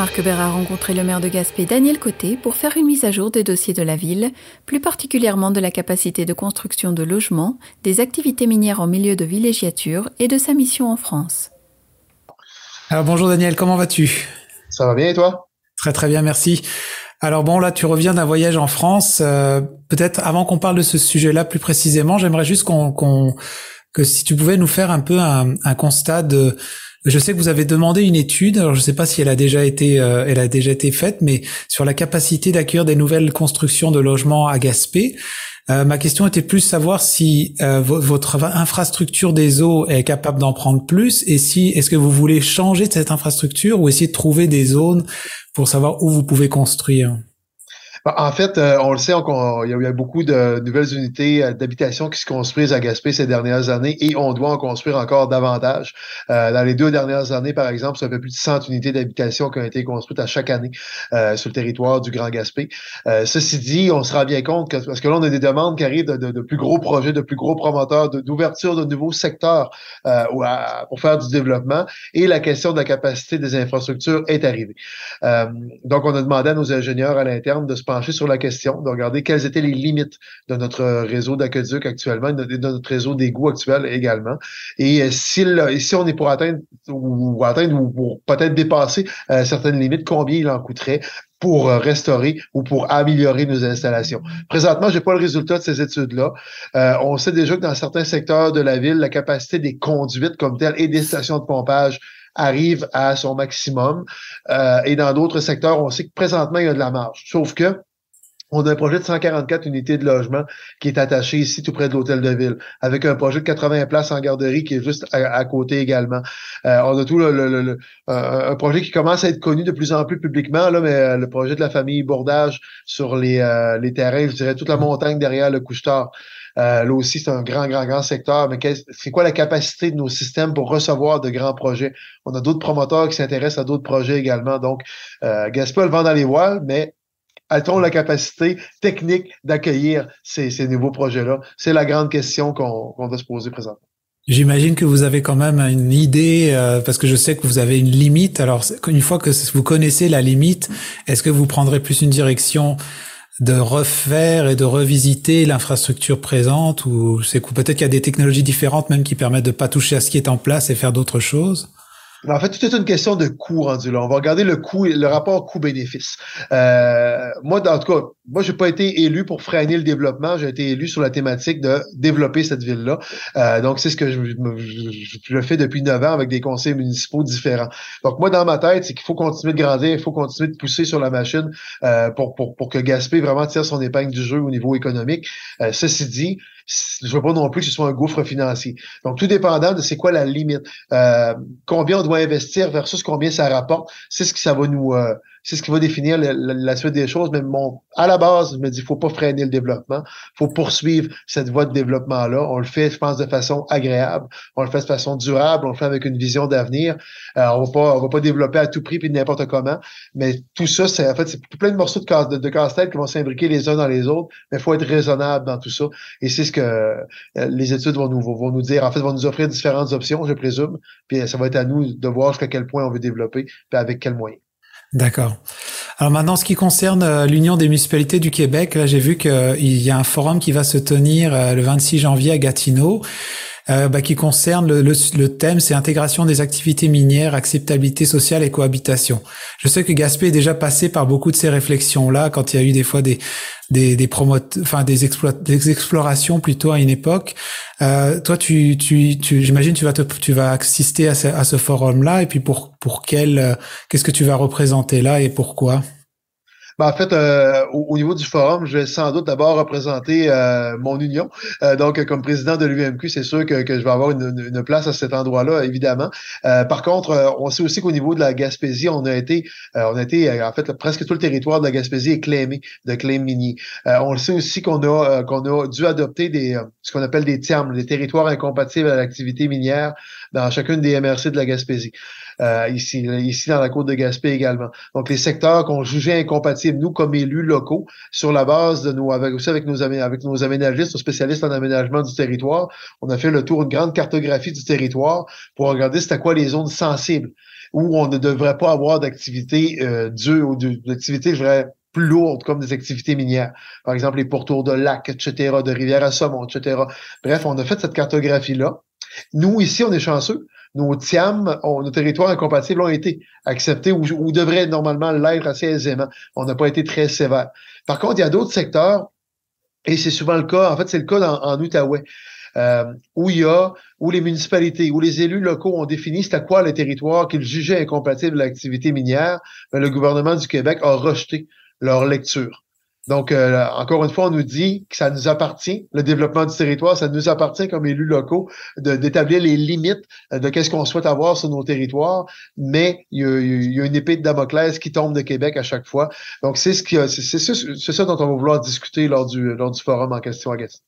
Marc Bert a rencontré le maire de Gaspé, Daniel Côté, pour faire une mise à jour des dossiers de la ville, plus particulièrement de la capacité de construction de logements, des activités minières en milieu de villégiature et de sa mission en France. Alors bonjour Daniel, comment vas-tu? Ça va bien et toi? Très très bien, merci. Alors bon, là, tu reviens d'un voyage en France. Euh, peut-être avant qu'on parle de ce sujet-là plus précisément, j'aimerais juste qu'on, que si tu pouvais nous faire un peu un, un, constat de. Je sais que vous avez demandé une étude. Alors je ne sais pas si elle a déjà été, euh, elle a déjà été faite, mais sur la capacité d'accueillir des nouvelles constructions de logements à Gaspé. Euh, ma question était plus savoir si euh, votre infrastructure des eaux est capable d'en prendre plus et si est-ce que vous voulez changer cette infrastructure ou essayer de trouver des zones pour savoir où vous pouvez construire? Bah, en fait, euh, on le sait, il y a beaucoup de nouvelles unités euh, d'habitation qui se construisent à Gaspé ces dernières années et on doit en construire encore davantage. Euh, dans les deux dernières années, par exemple, ça fait plus de 100 unités d'habitation qui ont été construites à chaque année sur le territoire du Grand Gaspé. ceci dit, on se rend bien compte que, parce que là, on a des demandes qui arrivent de, plus gros projets, de plus gros promoteurs, d'ouverture de, nouveaux secteurs pour faire du développement et la question de la capacité des infrastructures est arrivée. donc, on a demandé à nos ingénieurs à l'interne de se pencher sur la question, de regarder quelles étaient les limites de notre réseau d'aqueduc actuellement, de notre réseau d'égouts actuel également. Et euh, si, si on est pour atteindre ou, atteindre ou peut-être dépasser euh, certaines limites, combien il en coûterait pour euh, restaurer ou pour améliorer nos installations? Présentement, j'ai pas le résultat de ces études-là. on sait déjà que dans certains secteurs de la ville, la capacité des conduites comme telles et des stations de pompage arrive à son maximum. Euh, et dans d'autres secteurs, on sait que présentement, il y a de la marge. Sauf que on a un projet de 144 unités de logement qui est attaché ici tout près de l'hôtel de ville, avec un projet de 80 places en garderie qui est juste à, côté également. Euh, on a tout le, un projet qui commence à être connu de plus en plus publiquement, là, mais euh, le projet de la famille Bordage sur les, les terrains, je dirais toute la montagne derrière le couche-tard. Euh, là aussi, c'est un grand, grand, grand secteur. Mais c'est quoi la capacité de nos systèmes pour recevoir de grands projets? On a d'autres promoteurs qui s'intéressent à d'autres projets également. Donc, euh, le vent dans les voiles, mais a-t-on la capacité technique d'accueillir ces, ces, nouveaux projets-là? C'est la grande question qu'on doit se poser présentement. J'imagine que vous avez quand même une idée, euh, parce que je sais que vous avez une limite. Alors, une fois que vous connaissez la limite, est-ce que vous prendrez plus une direction de refaire et de revisiter l'infrastructure présente ou c'est peut-être qu'il y a des technologies différentes même qui permettent de pas toucher à ce qui est en place et faire d'autres choses en fait, tout est une question de coût rendu là. On va regarder le coût, le rapport coût-bénéfice. Euh, moi, en tout cas, moi, j'ai pas été élu pour freiner le développement. J'ai été élu sur la thématique de développer cette ville-là. Euh, donc, c'est ce que je, je, fais depuis neuf ans avec des conseils municipaux différents. Donc, moi, dans ma tête, c'est qu'il faut continuer de grandir, il faut continuer de pousser sur la machine euh, pour, pour, pour que Gaspé vraiment tire son épingle du jeu au niveau économique. Euh, ceci dit, je veux pas non plus que ce soit un gouffre financier. Donc, tout dépendant de c'est quoi la limite, euh, combien on doit investir versus combien ça rapporte, c'est ce que ça va nous, euh, c'est ce qui va définir la, suite des choses. Mais bon, à la base, je me dis, faut pas freiner le développement, faut poursuivre cette voie de développement-là. On le fait, je pense, de façon agréable, on le fait de façon durable, on le fait avec une vision d'avenir. Euh, on va pas, on va pas développer à tout prix puis n'importe comment. Mais tout ça, c'est en fait, c'est plein de morceaux de, casse, de, casse-tête qui vont s'imbriquer les uns dans les autres. Mais faut être raisonnable dans tout ça. Et c'est ce que euh, les études vont nous, vont nous dire. En fait, vont nous offrir différentes options, je présume. Puis ça va être à nous de voir jusqu'à quel point on veut développer, puis avec quels moyens. D'accord. Alors maintenant, ce qui concerne euh, l'Union des municipalités du Québec, là j'ai vu qu'il y a un forum qui va se tenir euh, le 26 janvier à Gatineau. Euh, bah, qui concerne le, le, thème, c'est intégration des activités minières, acceptabilité sociale et cohabitation. Je sais que Gaspé est déjà passé par beaucoup de ces réflexions-là quand il y a eu des fois des des, des enfin des, des explorations plutôt à une époque. Euh, toi, tu, tu, tu j'imagine tu vas te, tu vas assister à ce, à ce forum-là et puis pour pour quel, euh, qu'est-ce que tu vas représenter là et pourquoi? Ben, en fait, euh, au, niveau du forum, je vais sans doute d'abord représenter euh, mon union. Euh, donc, comme président de l'UMQ, c'est sûr que, que, je vais avoir une, une place à cet endroit-là, évidemment. par contre, on sait aussi qu'au niveau de la Gaspésie, on a été, on a été, en fait, presque tout le territoire de la Gaspésie est clémé de claim mini. on le sait aussi qu'on a, qu'on a dû adopter des, ce qu'on appelle des termes, des territoires incompatibles à l'activité minière dans chacune des MRC de la Gaspésie. Ici, ici dans la côte de Gaspé également. Donc, les secteurs qu'on jugeait incompatibles nous, comme élus locaux, sur la base de nos, avec aussi avec nos, avec nos aménagistes, nos spécialistes en aménagement du territoire, on a fait le tour, une grande cartographie du territoire pour regarder c'était quoi les zones sensibles où on ne devrait pas avoir d'activité euh, ou d'activité, je dirais, plus lourdes comme des activités minières. Par exemple, les pourtours de lacs, etc., de rivières à saumon, etc. Bref, on a fait cette cartographie-là. Nous, ici, on est chanceux. Nos TIAM, nos territoires incompatibles ont été acceptés ou, ou devraient normalement l'être assez aisément. On n'a pas été très sévère. Par contre, il y a d'autres secteurs, et c'est souvent le cas, en fait, c'est le cas en Outaouais. Euh, où il y a, où les municipalités, où les élus locaux ont défini c'était quoi le territoire qu'ils jugeaient incompatible avec l'activité minière, ben, le gouvernement du Québec a rejeté leur lecture. Donc, euh, encore une fois, on nous dit que ça nous appartient, le développement du territoire, ça nous appartient comme élus locaux d'établir les limites de qu'est-ce qu'on souhaite avoir sur nos territoires, mais il y, a, une épée de Damoclès qui tombe de Québec à chaque fois. Donc, c'est ce qui c'est ça dont on va vouloir discuter lors du, lors du forum en question, Agathe.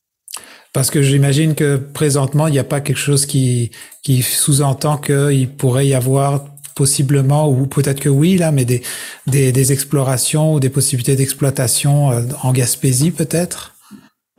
Parce que j'imagine que présentement, il n'y a pas quelque chose qui, qui sous-entend qu'il pourrait y avoir possiblement, ou peut-être que oui, là, mais des, des, des explorations ou des possibilités d'exploitation euh, en Gaspésie, peut-être?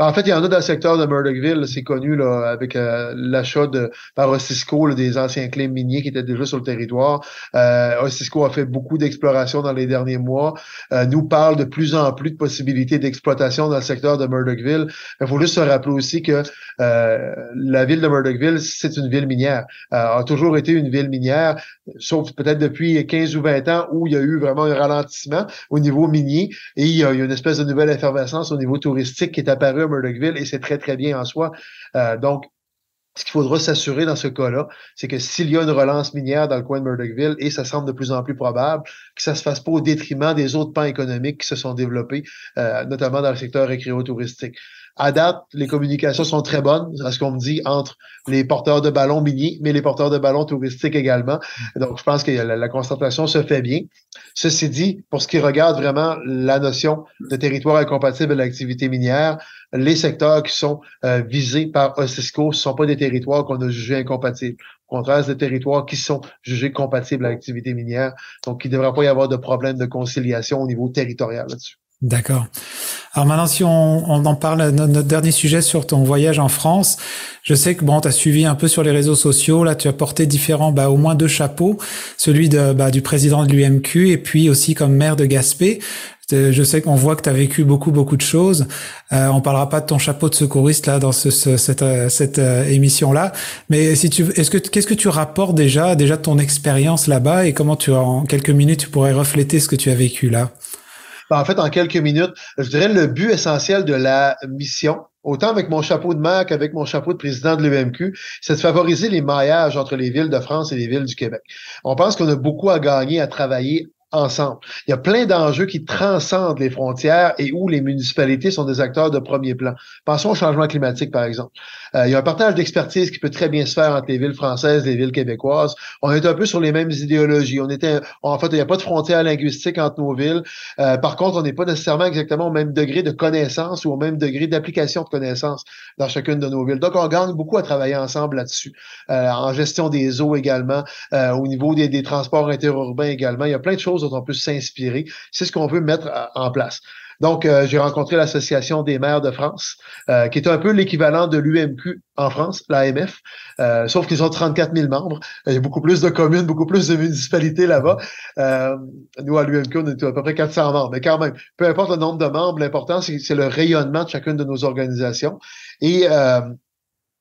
Ben, en fait, il y en a dans le secteur de Murdochville, c'est connu là, avec euh, l'achat de par Osisco des anciens clés miniers qui étaient déjà sur le territoire. Euh, Osisco a fait beaucoup d'exploration dans les derniers mois, euh, nous parle de plus en plus de possibilités d'exploitation dans le secteur de Murdochville. Il faut juste se rappeler aussi que euh, la ville de Murdochville, c'est une ville minière, a toujours été une ville minière, sauf peut-être depuis 15 ou 20 ans où il y a eu vraiment un ralentissement au niveau minier et il y a, il y a une espèce de nouvelle effervescence au niveau touristique qui est apparue Murdochville et c'est très, très bien en soi. Euh, donc, ce qu'il faudra s'assurer dans ce cas-là, c'est que s'il y a une relance minière dans le coin de Murdochville, et ça semble de plus en plus probable, que ça se fasse pas au détriment des autres pans économiques qui se sont développés, euh, notamment dans le secteur récréo-touristique. À date, les communications sont très bonnes, à ce qu'on me dit, entre les porteurs de ballons miniers, mais les porteurs de ballons touristiques également. Donc, je pense que la, la se fait bien. Ceci dit, pour ce qui regarde vraiment la notion de territoire incompatible à l'activité minière, les secteurs qui sont euh, visés par OSISCO ne sont pas des territoires qu'on a jugés incompatibles. Au contraire, c'est des territoires qui sont jugés compatibles à l'activité minière. Donc, il ne devrait pas y avoir de problème de conciliation au niveau territorial là-dessus. D'accord. Alors maintenant, si on, on en parle, notre, dernier sujet sur ton voyage en France, je sais que bon, tu as suivi un peu sur les réseaux sociaux, là tu as porté différents, bah, au moins deux chapeaux, celui de, bah, du président de l'UMQ et puis aussi comme maire de Gaspé. Euh, je sais qu'on voit que tu as vécu beaucoup beaucoup de choses. Euh, on parlera pas de ton chapeau de secouriste là dans ce, cette, euh, cette euh, émission là, mais si tu est-ce que qu'est-ce que tu rapportes déjà déjà de ton expérience là-bas et comment tu en quelques minutes tu pourrais refléter ce que tu as vécu là? Ben, en fait, en quelques minutes, je dirais le but essentiel de la mission, autant avec mon chapeau de maire qu'avec mon chapeau de président de l'UMQ, c'est de favoriser les maillages entre les villes de France et les villes du Québec. On pense qu'on a beaucoup à gagner à travailler ensemble. Il y a plein d'enjeux qui transcendent les frontières et où les municipalités sont des acteurs de premier plan. Pensons au changement climatique, par exemple. Euh, il y a un partage d'expertise qui peut très bien se faire entre les villes françaises les villes québécoises. On est un peu sur les mêmes idéologies. On était, en fait, il n'y a pas de frontières linguistiques entre nos villes. Euh, par contre, on n'est pas nécessairement exactement au même degré de connaissance ou au même degré d'application de connaissance dans chacune de nos villes. Donc, on gagne beaucoup à travailler ensemble là-dessus. Euh, en gestion des eaux également, au niveau des transports interurbains également. Il y a plein de choses on peut s'inspirer. C'est ce qu'on veut mettre euh, en place. Donc, euh, j'ai rencontré l'Association des maires de France, euh, qui est un peu l'équivalent de l'UMQ en France, l'AMF, sauf qu'ils ont 34 000 membres. Il y a beaucoup plus de communes, beaucoup plus de municipalités là-bas. nous, à l'UMQ, on est à peu près 400 membres. Mais quand même, peu importe le nombre de membres, l'important, c'est le rayonnement de chacune de nos organisations. Et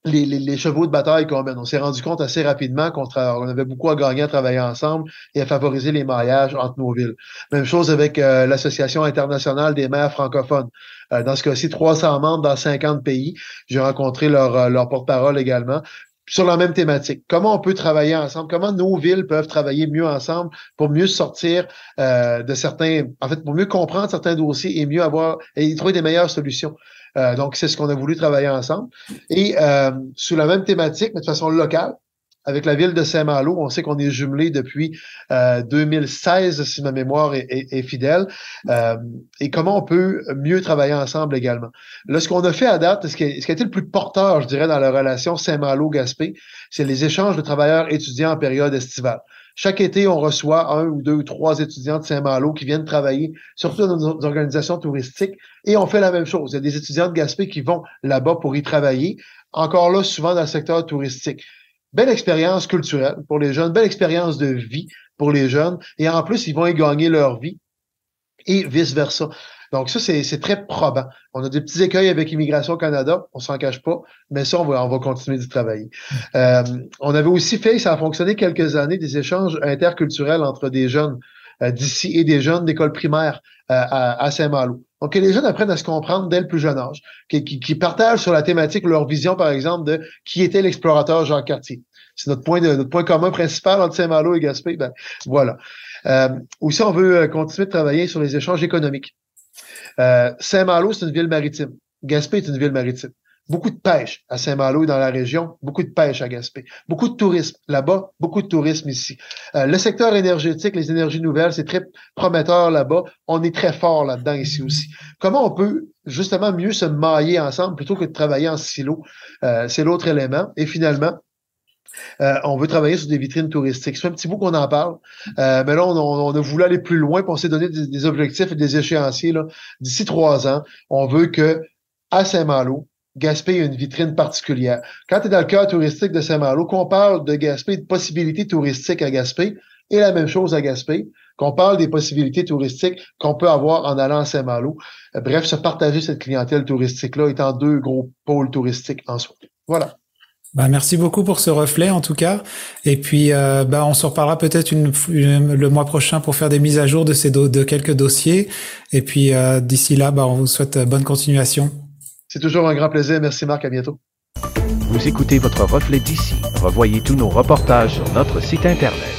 les, chevaux de bataille qu'on mène. On s'est rendu compte assez rapidement qu'on on avait beaucoup à gagner à travailler ensemble et à favoriser les mariages entre nos villes. Même chose avec euh, l'Association internationale des maires francophones. Euh, dans ce cas-ci, 300 membres dans 50 pays. J'ai rencontré leur, euh, leur porte-parole également sur la même thématique. Comment on peut travailler ensemble? Comment nos villes peuvent travailler mieux ensemble pour mieux sortir de certains, en fait, pour mieux comprendre certains dossiers et mieux avoir et trouver des meilleures solutions? Euh, donc, c'est ce qu'on a voulu travailler ensemble. Et euh, sous la même thématique, mais de façon locale, avec la ville de Saint-Malo, on sait qu'on est jumelé depuis 2016, euh, si ma mémoire est, fidèle. et comment on peut mieux travailler ensemble également. Là, ce qu'on a fait à date, ce qui, ce qui a été le plus porteur, je dirais, dans la relation Saint-Malo-Gaspé, c'est les échanges de travailleurs étudiants en période estivale. Chaque été, on reçoit un ou deux ou trois étudiants de Saint-Malo qui viennent travailler, surtout dans nos organisations touristiques, et on fait la même chose. Il y a des étudiants de Gaspé qui vont là-bas pour y travailler, encore là, souvent dans le secteur touristique. Belle expérience culturelle pour les jeunes, belle expérience de vie pour les jeunes, et en plus, ils vont y gagner leur vie et vice-versa. Donc ça, c'est très probant. On a des petits écueils avec Immigration Canada, on s'en cache pas, mais ça, on va, on va continuer d'y travailler. Euh, on avait aussi fait, ça a fonctionné quelques années, des échanges interculturels entre des jeunes euh, d'ici et des jeunes d'école primaire euh, à, à Saint-Malo. Donc, que les jeunes apprennent à se comprendre dès le plus jeune âge, qui, qui, qui, partagent sur la thématique leur vision, par exemple, de qui était l'explorateur Jean Cartier. C'est notre point de, notre point commun principal entre Saint-Malo et Gaspé. Ben, voilà. Euh, aussi, on veut continuer de travailler sur les échanges économiques. Euh, Saint-Malo, c'est une ville maritime. Gaspé est une ville maritime. Beaucoup de pêche à Saint-Malo et dans la région, beaucoup de pêche à Gaspé. Beaucoup de tourisme là-bas, beaucoup de tourisme ici. Euh, le secteur énergétique, les énergies nouvelles, c'est très prometteur là-bas. On est très fort là-dedans ici aussi. Comment on peut justement mieux se mailler ensemble plutôt que de travailler en silo? Euh, c'est l'autre élément. Et finalement, euh, on veut travailler sur des vitrines touristiques. C'est un petit bout qu'on en parle, euh, mais là, on, a voulu aller plus loin, on s'est donné des, objectifs et des échéanciers. D'ici trois ans, on veut que à Saint-Malo, Gaspé ait une vitrine particulière. Quand tu es dans le cœur touristique de Saint-Malo, qu'on parle de Gaspé, de possibilités touristiques à Gaspé, et la même chose à Gaspé, qu'on parle des possibilités touristiques qu'on peut avoir en allant à Saint-Malo. Euh, bref, se partager cette clientèle touristique-là étant deux gros pôles touristiques en soi. Voilà. Bah, merci beaucoup pour ce reflet en tout cas. Et puis euh, bah, on se reparlera peut-être une, le mois prochain pour faire des mises à jour de ces de quelques dossiers. Et puis euh, d'ici là, bah, on vous souhaite bonne continuation. C'est toujours un grand plaisir. Merci Marc. À bientôt. Vous écoutez votre reflet d'ici. Revoyez tous nos reportages sur notre site internet.